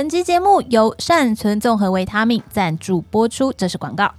本期节目由善存综合维他命赞助播出，这是广告。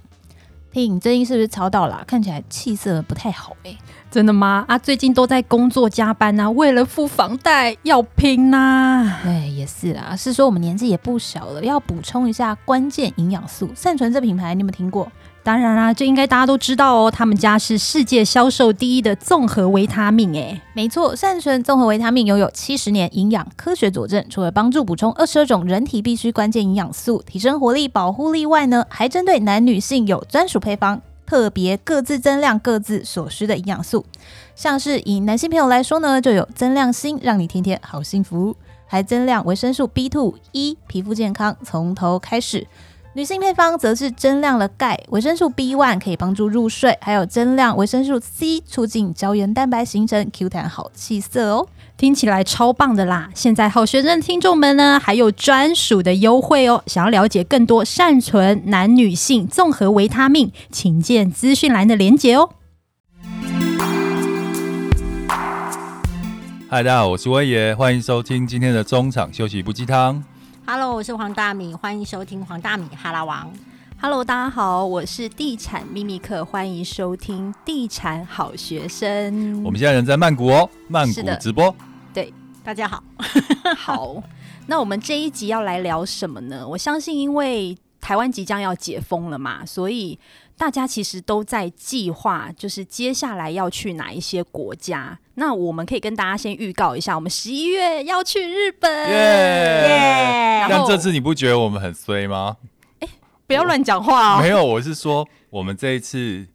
听你最近是不是吵到了？看起来气色不太好哎、欸。真的吗？啊，最近都在工作加班呐、啊，为了付房贷要拼呐、啊。对，也是啦。是说我们年纪也不小了，要补充一下关键营养素。善存这品牌你有没有听过？当然啦，这应该大家都知道哦。他们家是世界销售第一的综合维他命，诶，没错，善存综合维他命拥有七十年营养科学佐证，除了帮助补充二十二种人体必需关键营养素，提升活力、保护力外呢，还针对男女性有专属配方，特别各自增量各自所需的营养素。像是以男性朋友来说呢，就有增量锌，让你天天好幸福；还增量维生素 B2，一皮肤健康从头开始。女性配方则是增量了钙、维生素 B one 可以帮助入睡，还有增量维生素 C 促进胶原蛋白形成，Q 弹好气色哦，听起来超棒的啦！现在好学生听众们呢，还有专属的优惠哦。想要了解更多善存男女性综合维他命，请见资讯栏的连结哦。嗨，大家好，我是威爷，欢迎收听今天的中场休息不鸡汤。Hello，我是黄大米，欢迎收听黄大米哈拉王。Hello，大家好，我是地产秘密客，欢迎收听地产好学生。我们现在人在曼谷哦，曼谷直播。对，大家好。好，那我们这一集要来聊什么呢？我相信，因为台湾即将要解封了嘛，所以大家其实都在计划，就是接下来要去哪一些国家。那我们可以跟大家先预告一下，我们十一月要去日本。耶！但这次你不觉得我们很衰吗？哎，不要乱讲话哦。没有，我是说，我们这一次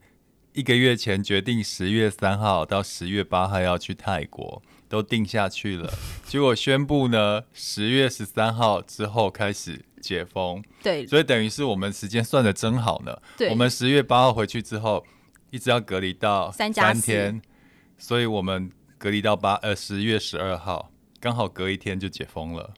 一个月前决定十月三号到十月八号要去泰国，都定下去了。结果宣布呢，十月十三号之后开始解封。对，所以等于是我们时间算的真好呢。对，我们十月八号回去之后，一直要隔离到三天。所以我们隔离到八呃十月十二号，刚好隔一天就解封了，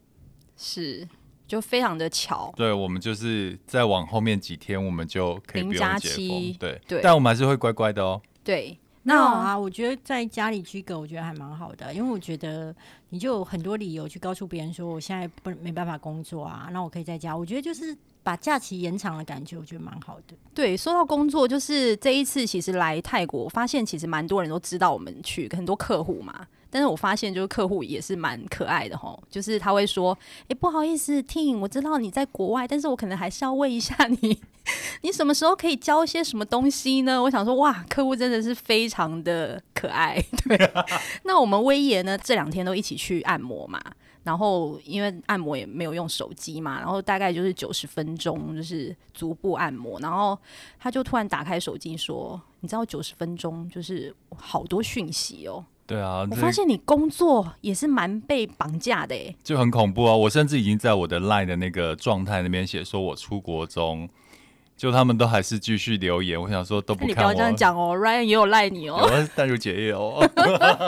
是就非常的巧。对，我们就是再往后面几天，我们就可以不用解封。对对，但我们还是会乖乖的哦。对，那好啊，我觉得在家里居隔，我觉得还蛮好的，因为我觉得你就有很多理由去告诉别人说，我现在不没办法工作啊，那我可以在家。我觉得就是。把假期延长的感觉，我觉得蛮好的。对，说到工作，就是这一次其实来泰国，发现其实蛮多人都知道我们去，很多客户嘛。但是我发现，就是客户也是蛮可爱的吼，就是他会说：“哎、欸，不好意思，Ting，我知道你在国外，但是我可能还是要问一下你，你什么时候可以教一些什么东西呢？”我想说，哇，客户真的是非常的可爱。对，那我们威爷呢，这两天都一起去按摩嘛。然后因为按摩也没有用手机嘛，然后大概就是九十分钟，就是足部按摩。然后他就突然打开手机说：“你知道九十分钟就是好多讯息哦。”对啊，我发现你工作也是蛮被绑架的诶，就很恐怖啊！我甚至已经在我的 LINE 的那个状态那边写说我出国中，就他们都还是继续留言。我想说都不看我，你不要这样讲哦，Ryan 也有赖你哦，淡如姐也有，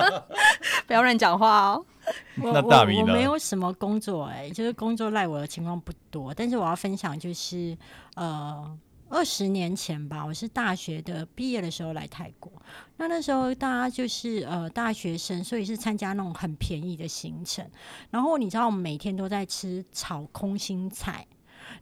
不要乱讲话哦。那大米呢？我，我没有什么工作哎、欸，就是工作赖我的情况不多。但是我要分享就是，呃，二十年前吧，我是大学的毕业的时候来泰国。那那时候大家就是呃大学生，所以是参加那种很便宜的行程。然后你知道，我们每天都在吃炒空心菜。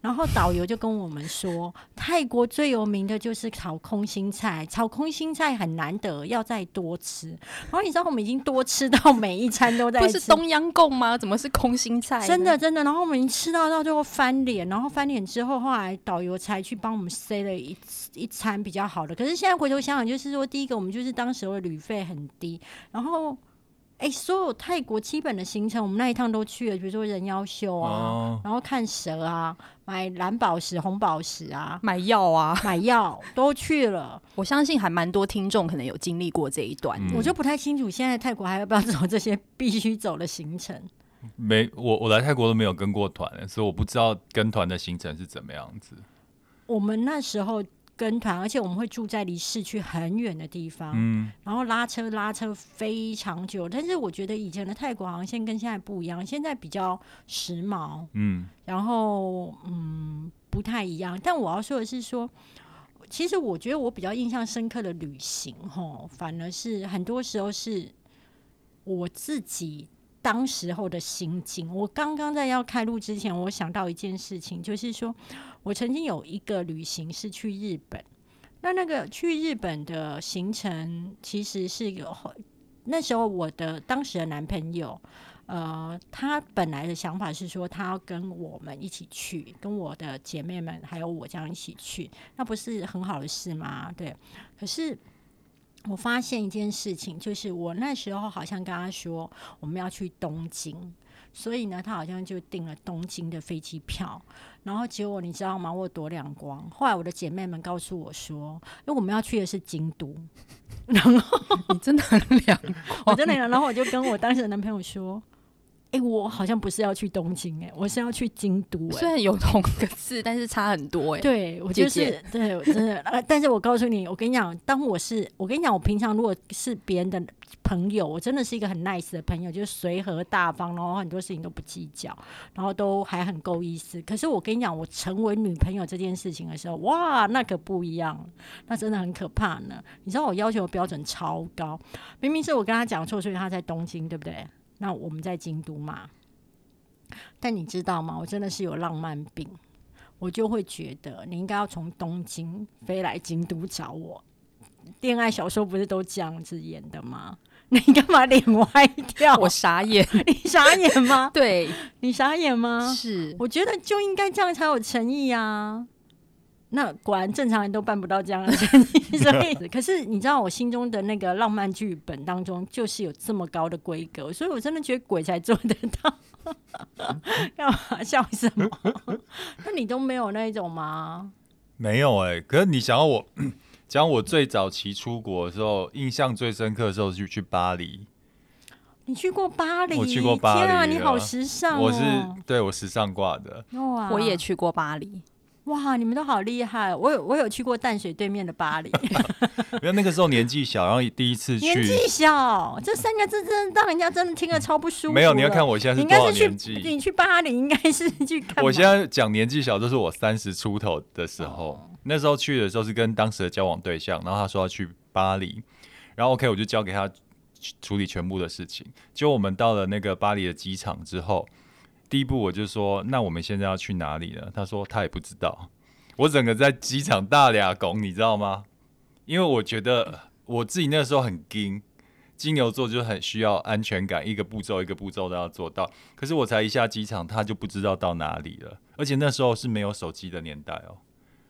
然后导游就跟我们说，泰国最有名的就是炒空心菜，炒空心菜很难得，要再多吃。然后你知道我们已经多吃到每一餐都在吃，不是东央贡吗？怎么是空心菜？真的真的。然后我们已经吃到到最后翻脸，然后翻脸之后，后来导游才去帮我们塞了一一餐比较好的。可是现在回头想想，就是说第一个我们就是当时的旅费很低，然后。哎、欸，所有泰国基本的行程，我们那一趟都去了，比如说人妖秀啊，哦、然后看蛇啊，买蓝宝石、红宝石啊，买药啊，买药都去了。我相信还蛮多听众可能有经历过这一段，嗯、我就不太清楚现在泰国还要不要走这些必须走的行程。没，我我来泰国都没有跟过团，所以我不知道跟团的行程是怎么样子。我们那时候。跟团，而且我们会住在离市区很远的地方，嗯，然后拉车拉车非常久。但是我觉得以前的泰国航线跟现在不一样，现在比较时髦，嗯，然后嗯不太一样。但我要说的是说，其实我觉得我比较印象深刻的旅行，吼，反而是很多时候是我自己当时候的心境。我刚刚在要开录之前，我想到一件事情，就是说我曾经有一个旅行是去日本，那那个去日本的行程其实是有那时候我的当时的男朋友。呃，他本来的想法是说，他要跟我们一起去，跟我的姐妹们还有我这样一起去，那不是很好的事吗？对。可是我发现一件事情，就是我那时候好像跟他说我们要去东京，所以呢，他好像就订了东京的飞机票。然后结果你知道吗？我多两光。后来我的姐妹们告诉我说，因为我们要去的是京都。然后你真的很两光，我真的，然后我就跟我当时的男朋友说。哎、欸，我好像不是要去东京，哎，我是要去京都。哎，虽然有同个字，但是差很多。哎，对我就是对，我真的。呃，但是我告诉你，我跟你讲，当我是我跟你讲，我平常如果是别人的朋友，我真的是一个很 nice 的朋友，就是随和大方，然后很多事情都不计较，然后都还很够意思。可是我跟你讲，我成为女朋友这件事情的时候，哇，那可不一样，那真的很可怕呢。你知道我要求的标准超高，明明是我跟他讲错，所以他在东京，对不对？那我们在京都嘛，但你知道吗？我真的是有浪漫病，我就会觉得你应该要从东京飞来京都找我。恋爱小说不是都这样子演的吗？你干嘛脸歪掉？我傻眼，你傻眼吗？对，你傻眼吗？是，我觉得就应该这样才有诚意啊。那果然正常人都办不到这样的生意，所以 可是你知道我心中的那个浪漫剧本当中就是有这么高的规格，所以我真的觉得鬼才做得到。干嘛笑什么？那你都没有那一种吗？没有哎、欸，可是你想要我讲我最早期出国的时候，印象最深刻的时候就去巴黎。你去过巴黎？我去过巴黎。天啊，你好时尚哦！我是对我时尚挂的。哇，我也去过巴黎。哇，你们都好厉害！我有我有去过淡水对面的巴黎，因为那个时候年纪小，然后第一次去。年纪小这三个字真的让人家真的听了超不舒服。没有，你要看我现在是多少年纪？你去巴黎应该是去看。我现在讲年纪小，就是我三十出头的时候。哦。那时候去的时候是跟当时的交往对象，然后他说要去巴黎，然后 OK 我就交给他处理全部的事情。就我们到了那个巴黎的机场之后。第一步我就说，那我们现在要去哪里呢？他说他也不知道。我整个在机场大俩拱，你知道吗？因为我觉得我自己那时候很惊，金牛座就很需要安全感，一个步骤一个步骤都要做到。可是我才一下机场，他就不知道到哪里了。而且那时候是没有手机的年代哦，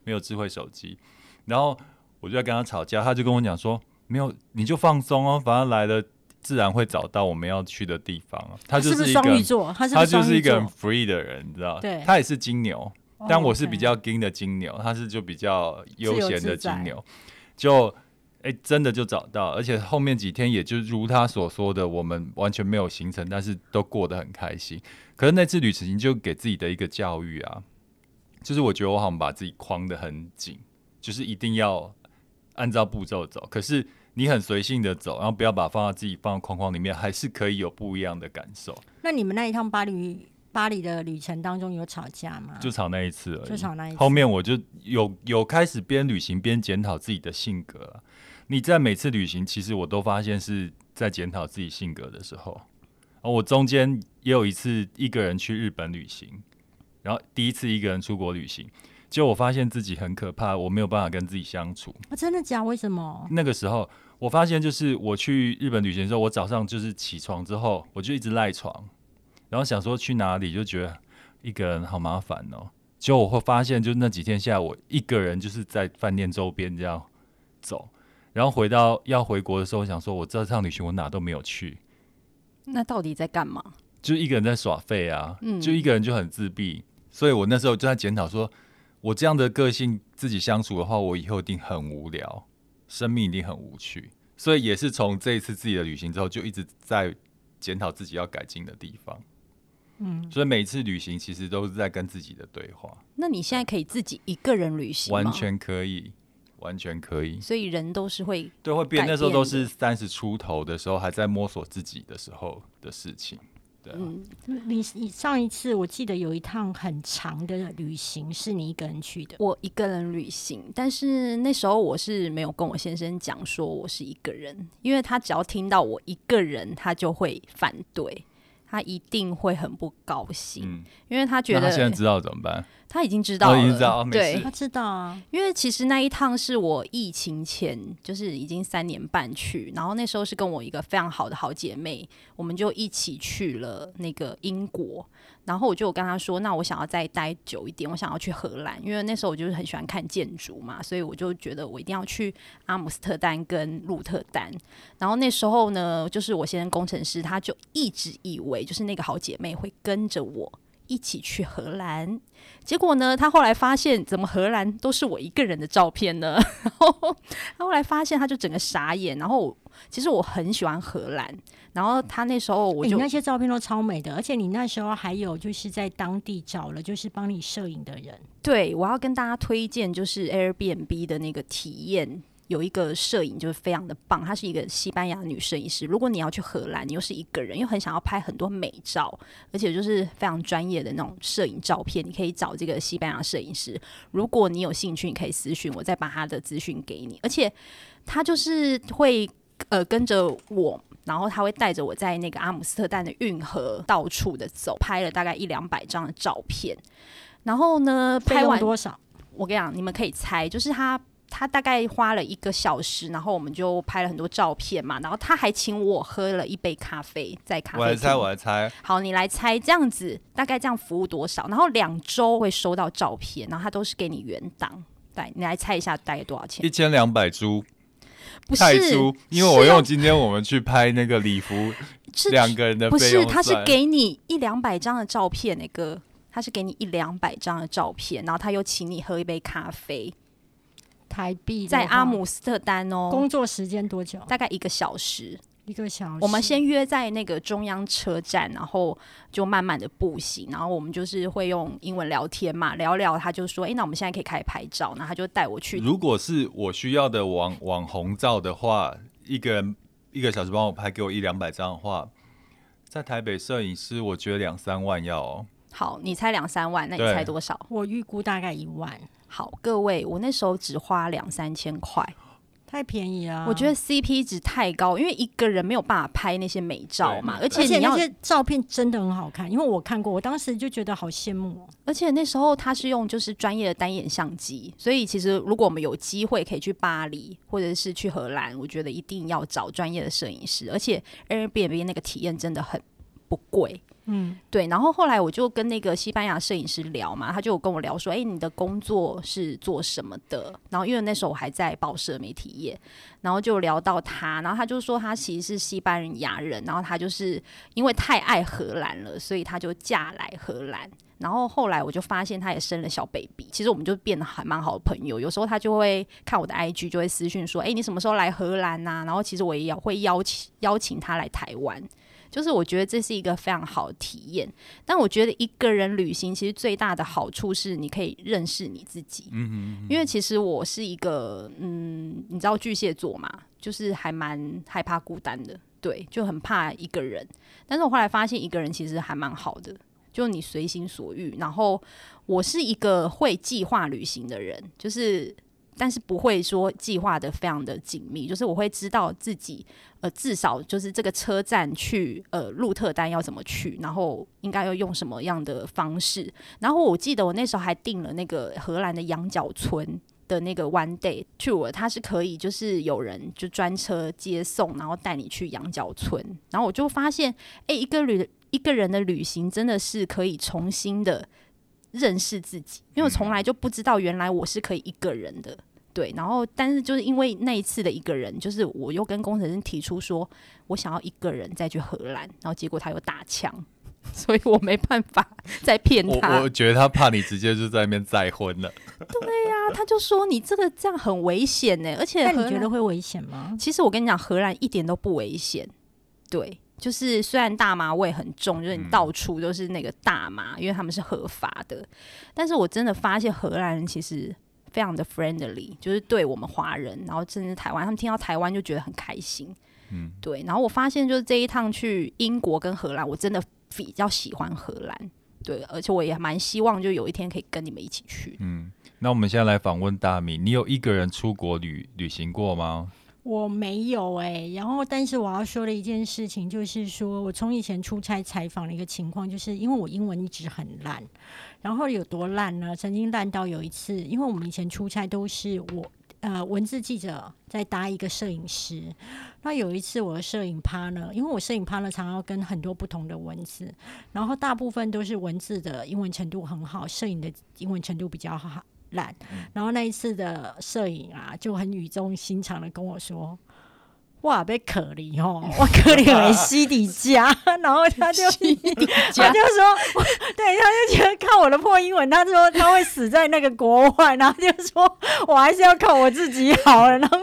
没有智慧手机。然后我就在跟他吵架，他就跟我讲说，没有，你就放松哦，反正来了。自然会找到我们要去的地方啊！他就是一个，他就是一个很 free 的人，你知道？对，他也是金牛，但我是比较金的金牛，他是就比较悠闲的金牛。就哎、欸，真的就找到，而且后面几天也就如他所说的，我们完全没有行程，但是都过得很开心。可是那次旅行就给自己的一个教育啊，就是我觉得我好像把自己框得很紧，就是一定要按照步骤走。可是。你很随性的走，然后不要把放到自己放在框框里面，还是可以有不一样的感受。那你们那一趟巴黎巴黎的旅程当中有吵架吗？就吵那一次而已。就吵那一次。后面我就有有开始边旅行边检讨自己的性格。你在每次旅行，其实我都发现是在检讨自己性格的时候。我中间也有一次一个人去日本旅行，然后第一次一个人出国旅行。就我发现自己很可怕，我没有办法跟自己相处。啊，真的假？为什么？那个时候我发现，就是我去日本旅行的时候，我早上就是起床之后，我就一直赖床，然后想说去哪里，就觉得一个人好麻烦哦。就我会发现，就那几天下来，我一个人就是在饭店周边这样走，然后回到要回国的时候，我想说我这趟旅行我哪都没有去，那到底在干嘛？就一个人在耍废啊，嗯，就一个人就很自闭，所以我那时候就在检讨说。我这样的个性自己相处的话，我以后一定很无聊，生命一定很无趣。所以也是从这一次自己的旅行之后，就一直在检讨自己要改进的地方。嗯，所以每次旅行其实都是在跟自己的对话。那你现在可以自己一个人旅行吗？完全可以，完全可以。所以人都是会对会变，那时候都是三十出头的时候，还在摸索自己的时候的事情。对啊、嗯，你你上一次我记得有一趟很长的旅行是你一个人去的，我一个人旅行，但是那时候我是没有跟我先生讲说我是一个人，因为他只要听到我一个人，他就会反对，他一定会很不高兴，嗯，因为他觉得他现在知道怎么办？他已经知道了，哦、已经知道，对，他知道啊。因为其实那一趟是我疫情前，就是已经三年半去，然后那时候是跟我一个非常好的好姐妹，我们就一起去了那个英国。然后我就跟她说，那我想要再待久一点，我想要去荷兰，因为那时候我就是很喜欢看建筑嘛，所以我就觉得我一定要去阿姆斯特丹跟鹿特丹。然后那时候呢，就是我先生工程师，他就一直以为就是那个好姐妹会跟着我。一起去荷兰，结果呢，他后来发现怎么荷兰都是我一个人的照片呢？然后他后来发现，他就整个傻眼。然后其实我很喜欢荷兰，然后他那时候我就、欸、那些照片都超美的，而且你那时候还有就是在当地找了就是帮你摄影的人。对，我要跟大家推荐就是 Airbnb 的那个体验。有一个摄影就是非常的棒，她是一个西班牙女摄影师。如果你要去荷兰，你又是一个人，又很想要拍很多美照，而且就是非常专业的那种摄影照片，你可以找这个西班牙摄影师。如果你有兴趣，你可以私讯我，再把他的资讯给你。而且他就是会呃跟着我，然后他会带着我在那个阿姆斯特丹的运河到处的走，拍了大概一两百张的照片。然后呢，拍完多少？我跟你讲，你们可以猜，就是他。他大概花了一个小时，然后我们就拍了很多照片嘛，然后他还请我喝了一杯咖啡，在咖啡厅。我来猜，我来猜。好，你来猜，这样子大概这样服务多少？然后两周会收到照片，然后他都是给你原档。对，你来猜一下大概多少钱？一千两百铢，不是因为我用今天我们去拍那个礼服，两个人的不是，他是给你一两百张的照片，那个他是给你一两百张的照片，然后他又请你喝一杯咖啡。台币在阿姆斯特丹哦，工作时间多久？大概一个小时，一个小时。我们先约在那个中央车站，然后就慢慢的步行，然后我们就是会用英文聊天嘛，聊聊。他就说：“哎、欸，那我们现在可以开始拍照。”然后他就带我去。如果是我需要的网网红照的话，一个人一个小时帮我拍，给我一两百张的话，在台北摄影师我觉得两三万要哦。好，你猜两三万，那你猜多少？我预估大概一万。好，各位，我那时候只花两三千块，太便宜了。我觉得 CP 值太高，因为一个人没有办法拍那些美照嘛，而且而且那些照片真的很好看，因为我看过，我当时就觉得好羡慕哦。而且那时候他是用就是专业的单眼相机，所以其实如果我们有机会可以去巴黎或者是去荷兰，我觉得一定要找专业的摄影师，而且 Airbnb 那个体验真的很不贵。嗯，对，然后后来我就跟那个西班牙摄影师聊嘛，他就跟我聊说，哎，你的工作是做什么的？然后因为那时候我还在报社媒体业，然后就聊到他，然后他就说他其实是西班牙人，然后他就是因为太爱荷兰了，所以他就嫁来荷兰。然后后来我就发现他也生了小 baby，其实我们就变得还蛮好的朋友。有时候他就会看我的 IG，就会私讯说，哎，你什么时候来荷兰呐？然后其实我也要会邀请邀请他来台湾。就是我觉得这是一个非常好的体验，但我觉得一个人旅行其实最大的好处是你可以认识你自己。嗯哼，因为其实我是一个嗯，你知道巨蟹座嘛，就是还蛮害怕孤单的，对，就很怕一个人。但是我后来发现一个人其实还蛮好的，就你随心所欲。然后我是一个会计划旅行的人，就是。但是不会说计划的非常的紧密，就是我会知道自己呃至少就是这个车站去呃鹿特丹要怎么去，然后应该要用什么样的方式。然后我记得我那时候还订了那个荷兰的羊角村的那个 one day tour，它是可以就是有人就专车接送，然后带你去羊角村。然后我就发现，哎，一个旅一个人的旅行真的是可以重新的认识自己，因为我从来就不知道原来我是可以一个人的。对，然后但是就是因为那一次的一个人，就是我又跟工程师提出说，我想要一个人再去荷兰，然后结果他又打枪，所以我没办法 再骗他。我我觉得他怕你直接就在那边再婚了。对呀、啊，他就说你这个这样很危险呢，而且你觉得会危险吗？其实我跟你讲，荷兰一点都不危险。对，就是虽然大麻味很重，就是你到处都是那个大麻，因为他们是合法的，但是我真的发现荷兰人其实。非常的 friendly，就是对我们华人，然后甚至台湾，他们听到台湾就觉得很开心。嗯，对。然后我发现，就是这一趟去英国跟荷兰，我真的比较喜欢荷兰。对，而且我也蛮希望，就有一天可以跟你们一起去。嗯，那我们现在来访问大米，你有一个人出国旅旅行过吗？我没有哎、然后但是我要说的一件事情就是说，我从以前出差采访的一个情况，就是因为我英文一直很烂，然后有多烂呢？曾经烂到有一次，因为我们以前出差都是我呃文字记者在搭一个摄影师，那有一次我的摄影趴呢，因为我摄影趴呢常常要跟很多不同的文字，然后大部分都是文字的英文程度很好，摄影的英文程度比较好。烂，然后那一次的摄影啊，就很语重心长的跟我说：“哇，被可怜哦，我可怜为西底家。”然后他就他 就说：“对，他就觉得看我的破英文，他说他会死在那个国外，然后就说我还是要靠我自己好了。”然后，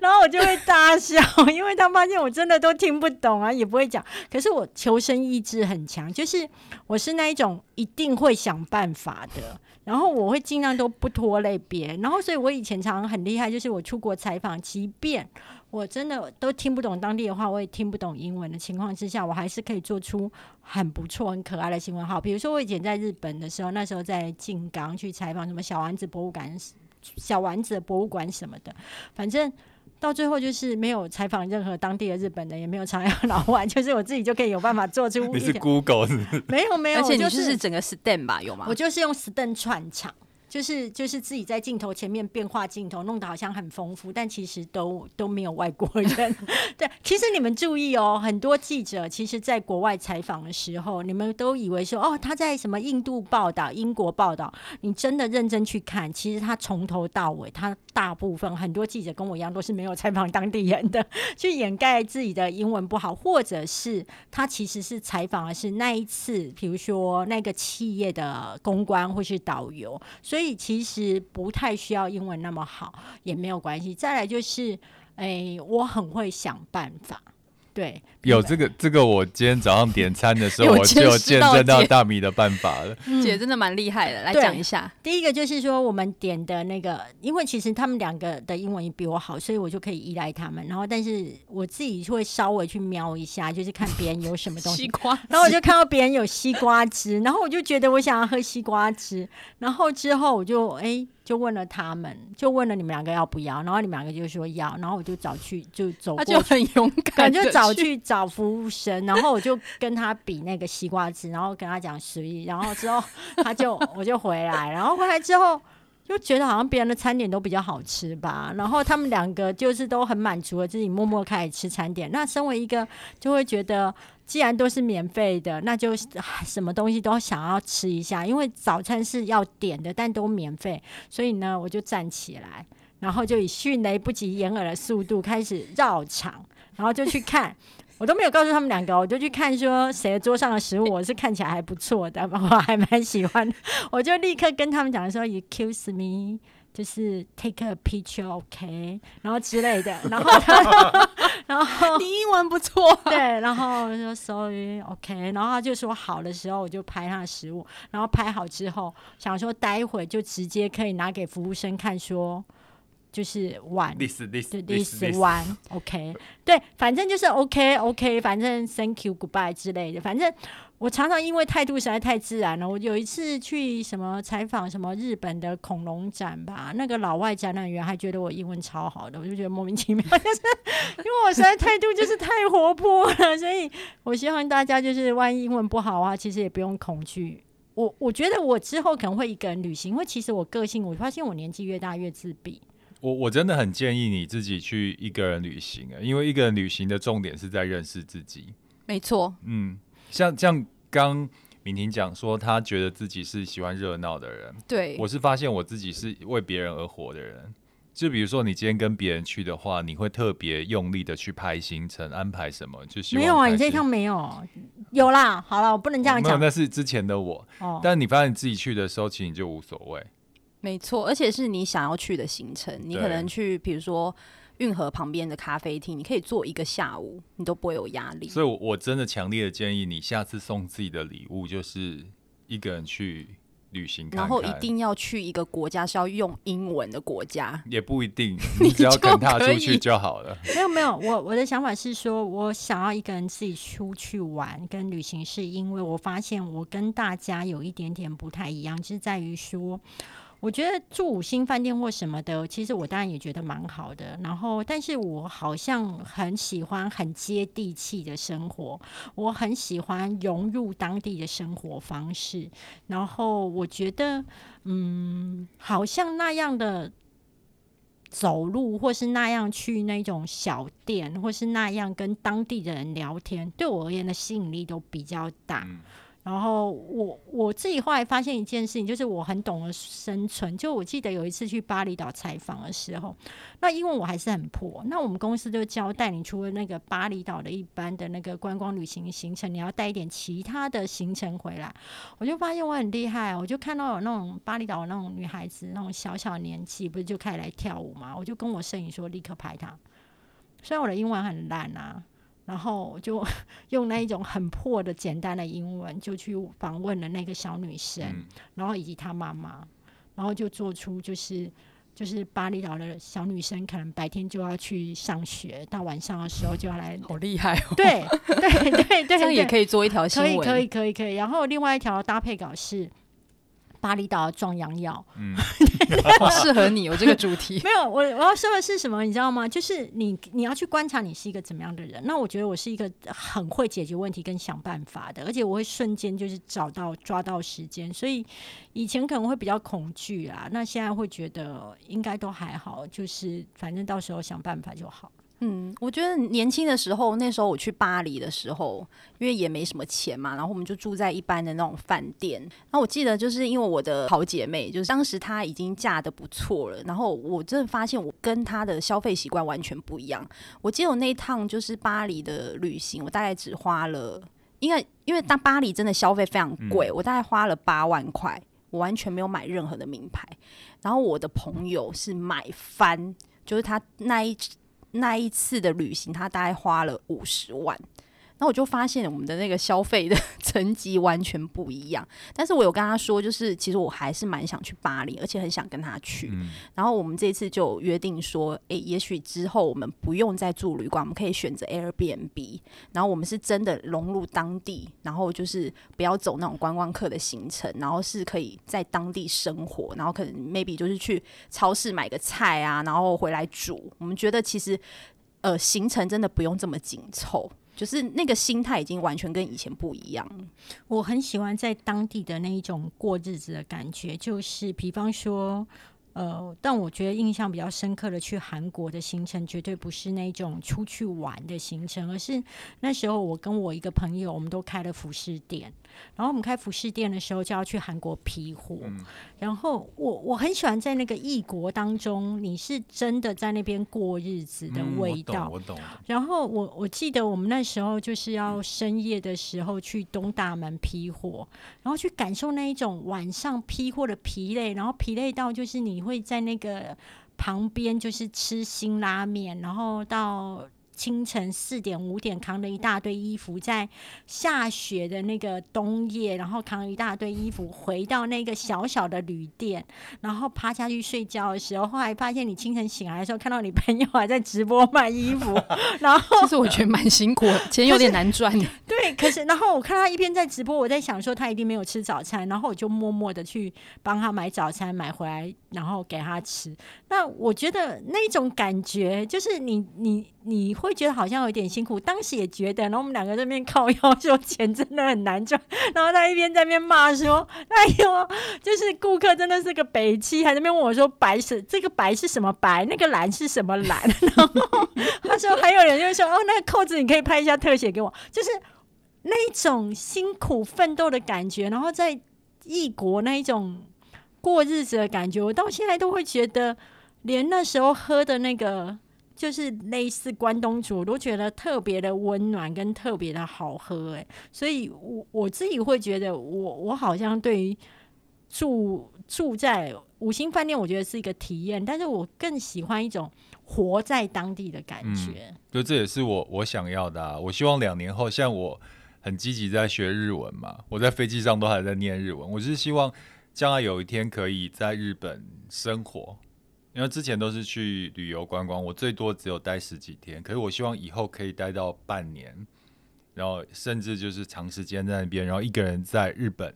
然后我就会大笑，因为他发现我真的都听不懂啊，也不会讲。可是我求生意志很强，就是我是那一种一定会想办法的。然后我会尽量都不拖累别人，然后所以我以前常常很厉害，就是我出国采访，即便我真的都听不懂当地的话，我也听不懂英文的情况之下，我还是可以做出很不错、很可爱的新闻号。比如说我以前在日本的时候，那时候在静冈去采访什么小丸子博物馆、小丸子博物馆什么的，反正。到最后就是没有采访任何当地的日本人，也没有采访 老外，就是我自己就可以有办法做出。你是 Google 是不是？没有没有，而且你就是整个 stand 吧？有吗？我就是用 stand 串场。就是就是自己在镜头前面变化镜头，弄得好像很丰富，但其实都都没有外国人。对，其实你们注意哦，很多记者其实在国外采访的时候，你们都以为说哦，他在什么印度报道、英国报道，你真的认真去看，其实他从头到尾，他大部分很多记者跟我一样都是没有采访当地人的，去掩盖自己的英文不好，或者是他其实是采访的是那一次，比如说那个企业的公关或是导游，所以。所以其实不太需要英文那么好，也没有关系。再来就是，哎、我很会想办法。对，有这个这个，我今天早上点餐的时候，我就见证到大米的办法了。姐真的蛮厉害的，来讲一下。第一个就是说，我们点的那个，因为其实他们两个的英文也比我好，所以我就可以依赖他们。然后，但是我自己会稍微去瞄一下，就是看别人有什么东西。西瓜。然后我就看到别人有西瓜汁，然后我就觉得我想要喝西瓜汁。然后之后我就哎。欸就问了他们，就问了你们两个要不要，然后你们两个就说要，然后我就找去就走过去，他就很勇敢，就找去找服务生，然后我就跟他比那个西瓜汁，然后跟他讲十一，然后之后他就我就回来，然后回来之后就觉得好像别人的餐点都比较好吃吧，然后他们两个就是都很满足了，自己默默开始吃餐点。那身为一个就会觉得。既然都是免费的，那就什么东西都想要吃一下，因为早餐是要点的，但都免费，所以呢，我就站起来，然后就以迅雷不及掩耳的速度开始绕场，然后就去看，我都没有告诉他们两个，我就去看说谁桌上的食物我是看起来还不错的，我还蛮喜欢，我就立刻跟他们讲说，Excuse me。就是 take a picture，OK，okay，然后之类的，然后他，然后你英文不错，对，然后我说 sorry，OK，然后他就说好的时候，我就拍他的食物，然后拍好之后，想说待会就直接可以拿给服务生看，说就是 one，this this this one，OK，对，反正就是 OK，OK，反正 thank you，goodbye 之类的，反正。我常常因为态度实在太自然了。我有一次去什么采访什么日本的恐龙展吧，那个老外展览员还觉得我英文超好的，我就觉得莫名其妙，就是因为我实在态度就是太活泼了，所以我希望大家就是万一英文不好啊，其实也不用恐惧。我我觉得我之后可能会一个人旅行，因为其实我个性，我发现我年纪越大越自闭。我我真的很建议你自己去一个人旅行啊，因为一个人旅行的重点是在认识自己。没错，嗯。像像刚敏婷讲说，她觉得自己是喜欢热闹的人。对，我是发现我自己是为别人而活的人。就比如说，你今天跟别人去的话，你会特别用力的去排行程，安排什么？就是没有啊，你这一趟没有，有啦。好了，我不能这样讲。没有，那是之前的我。哦。但你发现你自己去的时候，其实你就无所谓。没错，而且是你想要去的行程，你可能去，比如说。运河旁边的咖啡厅，你可以坐一个下午，你都不会有压力。所以，我我真的强烈的建议你，下次送自己的礼物就是一个人去旅行看看，然后一定要去一个国家是要用英文的国家，也不一定，你只要跟他出去就好了。没有没有，我我的想法是说，我想要一个人自己出去玩跟旅行，是因为我发现我跟大家有一点点不太一样，就是在于说。我觉得住五星饭店或什么的，其实我当然也觉得蛮好的。然后，但是我好像很喜欢很接地气的生活，我很喜欢融入当地的生活方式。然后，我觉得，嗯，好像那样的走路，或是那样去那种小店，或是那样跟当地的人聊天，对我而言的吸引力都比较大。嗯然后我我自己后来发现一件事情，就是我很懂得生存。就我记得有一次去巴厘岛采访的时候，那因为我还是很破，那我们公司就交代你除了那个巴厘岛的一般的那个观光旅行行程，你要带一点其他的行程回来。我就发现我很厉害，我就看到有那种巴厘岛那种女孩子，那种小小年纪不是就开始来跳舞嘛？我就跟我摄影说立刻拍她。虽然我的英文很烂啊。然后就 用那一种很破的简单的英文，就去访问了那个小女生，嗯、然后以及她妈妈，然后就做出就是就是巴厘岛的小女生，可能白天就要去上学，到晚上的时候就要来，好厉害哦！对对对对，这样也可以做一条新闻，可以可以可以可以。然后另外一条搭配稿是。巴厘岛的壮阳药，嗯，适合你有这个主题。没有，我我要说的是什么，你知道吗？就是你你要去观察你是一个怎么样的人。那我觉得我是一个很会解决问题跟想办法的，而且我会瞬间就是找到抓到时间。所以以前可能会比较恐惧啊，那现在会觉得应该都还好，就是反正到时候想办法就好。嗯，我觉得年轻的时候，那时候我去巴黎的时候，因为也没什么钱嘛，然后我们就住在一般的那种饭店。然后我记得就是因为我的好姐妹，就是当时她已经嫁的不错了，然后我真的发现我跟她的消费习惯完全不一样。我记得我那一趟就是巴黎的旅行，我大概只花了，因为因为当巴黎真的消费非常贵，嗯、我大概花了八万块，我完全没有买任何的名牌。然后我的朋友是买翻，就是他那一。那一次的旅行，他大概花了五十万。那我就发现我们的那个消费的 层级完全不一样，但是我有跟他说，就是其实我还是蛮想去巴黎，而且很想跟他去。嗯、然后我们这次就约定说，诶、欸，也许之后我们不用再住旅馆，我们可以选择 Airbnb。然后我们是真的融入当地，然后就是不要走那种观光客的行程，然后是可以在当地生活，然后可能 maybe 就是去超市买个菜啊，然后回来煮。我们觉得其实呃行程真的不用这么紧凑。就是那个心态已经完全跟以前不一样。我很喜欢在当地的那一种过日子的感觉，就是比方说。呃，但我觉得印象比较深刻的去韩国的行程，绝对不是那种出去玩的行程，而是那时候我跟我一个朋友，我们都开了服饰店。然后我们开服饰店的时候，就要去韩国批货。嗯、然后我我很喜欢在那个异国当中，你是真的在那边过日子的味道。嗯、我懂，我懂。然后我我记得我们那时候就是要深夜的时候去东大门批货，然后去感受那一种晚上批货的疲累，然后疲累到就是你。会在那个旁边，就是吃辛拉面，然后到。清晨四点五点扛了一大堆衣服，在下雪的那个冬夜，然后扛了一大堆衣服回到那个小小的旅店，然后趴下去睡觉的时候，后来发现你清晨醒来的时候，看到你朋友还在直播卖衣服，然后其实我觉得蛮辛苦，钱有点难赚的。对，可是然后我看他一边在直播，我在想说他一定没有吃早餐，然后我就默默的去帮他买早餐买回来，然后给他吃。那我觉得那种感觉就是你你你。会觉得好像有点辛苦，当时也觉得，然后我们两个在那边靠腰说钱真的很难赚，然后他一边在那边骂说：“哎呦，就是顾客真的是个北七，还在那边问我说白是这个白是什么白，那个蓝是什么蓝？” 然后他说还有人就说：“哦，那个扣子你可以拍一下特写给我。”就是那一种辛苦奋斗的感觉，然后在异国那一种过日子的感觉，我到现在都会觉得，连那时候喝的那个。就是类似关东煮，我都觉得特别的温暖跟特别的好喝哎，所以我我自己会觉得我，我我好像对于住住在五星饭店，我觉得是一个体验，但是我更喜欢一种活在当地的感觉。嗯，就这也是我我想要的啊！我希望两年后，像我很积极在学日文嘛，我在飞机上都还在念日文，我是希望将来有一天可以在日本生活。因为之前都是去旅游观光，我最多只有待十几天。可是我希望以后可以待到半年，然后甚至就是长时间在那边，然后一个人在日本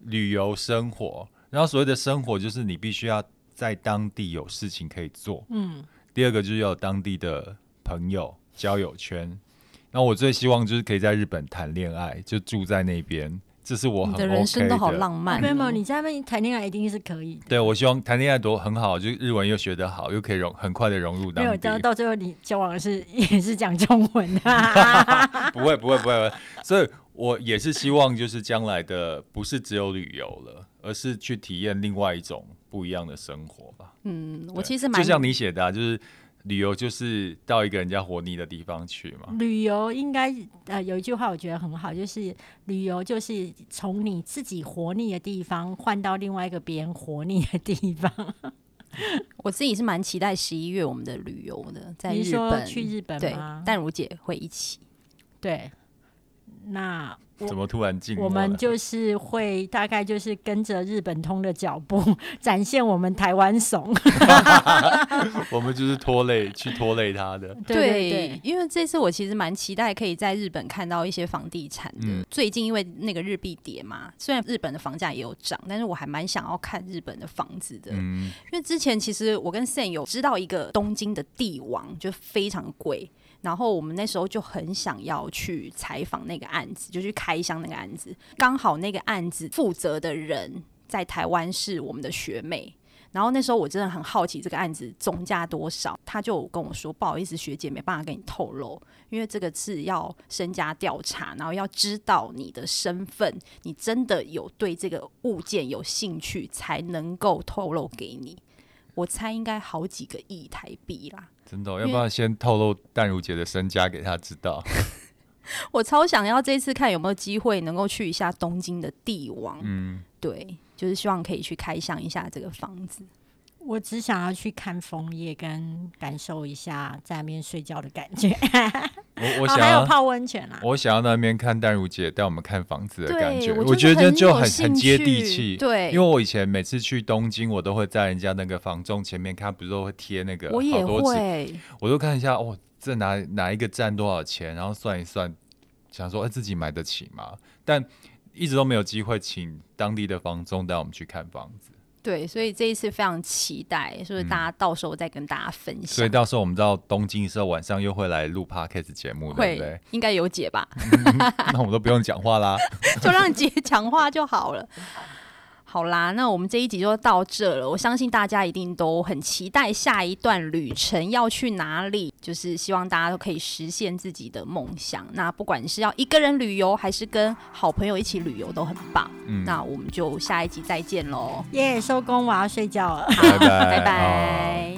旅游生活，然后所谓的生活，就是你必须要在当地有事情可以做。嗯，第二个就是要有当地的朋友交友圈。那我最希望就是可以在日本谈恋爱，就住在那边。这是我很、OK、的人生都好浪漫、哦，没有没有，你在那边谈恋爱一定是可以的。对，我希望谈恋爱多很好，就日文又学得好，又可以融很快的融入当地。没有，到到最后你交往的是也是讲中文 的。不会不会不会，所以我也是希望就是将来的不是只有旅游了，而是去体验另外一种不一样的生活吧。嗯，我其实蛮就像你写的、啊，就是。旅游就是到一个人家活腻的地方去嘛。旅游应该呃有一句话我觉得很好，就是旅游就是从你自己活腻的地方换到另外一个别人活腻的地方。我自己是蛮期待十一月我们的旅游的，在日本去日本吗？对，淡如姐会一起。对，那。怎么突然进？我们就是会大概就是跟着日本通的脚步，展现我们台湾怂。我们就是拖累，去拖累他的。对，对，对，因为这次我其实蛮期待可以在日本看到一些房地产的。嗯、最近因为那个日币跌嘛，虽然日本的房价也有涨，但是我还蛮想要看日本的房子的。嗯、因为之前其实我跟 Sam 有知道一个东京的帝王，就非常贵。然后我们那时候就很想要去采访那个案子，就去开箱那个案子。刚好那个案子负责的人在台湾是我们的学妹，然后那时候我真的很好奇这个案子总价多少，他就跟我说：“不好意思，学姐没办法跟你透露，因为这个是要身家调查，然后要知道你的身份，你真的有对这个物件有兴趣，才能够透露给你。”我猜应该好几个亿台币啦。真的、哦，要不要先透露淡如姐的身家给他知道？我超想要这次看有没有机会能够去一下东京的帝王。嗯，对，就是希望可以去开箱一下这个房子。我只想要去看枫叶，跟感受一下在那边睡觉的感觉。我我想要、哦、泡温泉啊！我想要那边看淡如姐带我们看房子的感觉。我，觉得这就很很接地气。对，因为我以前每次去东京，我都会在人家那个房仲前面看，不是都会贴那个好多次，我也会，我都看一下哦，这哪哪一个站多少钱，然后算一算，想说哎自己买得起吗？但一直都没有机会请当地的房仲带我们去看房子。对，所以这一次非常期待，是不是大家到时候再跟大家分享？嗯、所以到时候我们到东京的时候，晚上又会来录 Podcast 节目，对不对？应该有姐吧？那我们都不用讲话啦，就让姐讲话就好了。好啦，那我们这一集就到这了。我相信大家一定都很期待下一段旅程要去哪里，就是希望大家都可以实现自己的梦想。那不管是要一个人旅游，还是跟好朋友一起旅游，都很棒。嗯，那我们就下一集再见喽。耶，收工，我要睡觉了。好，拜拜。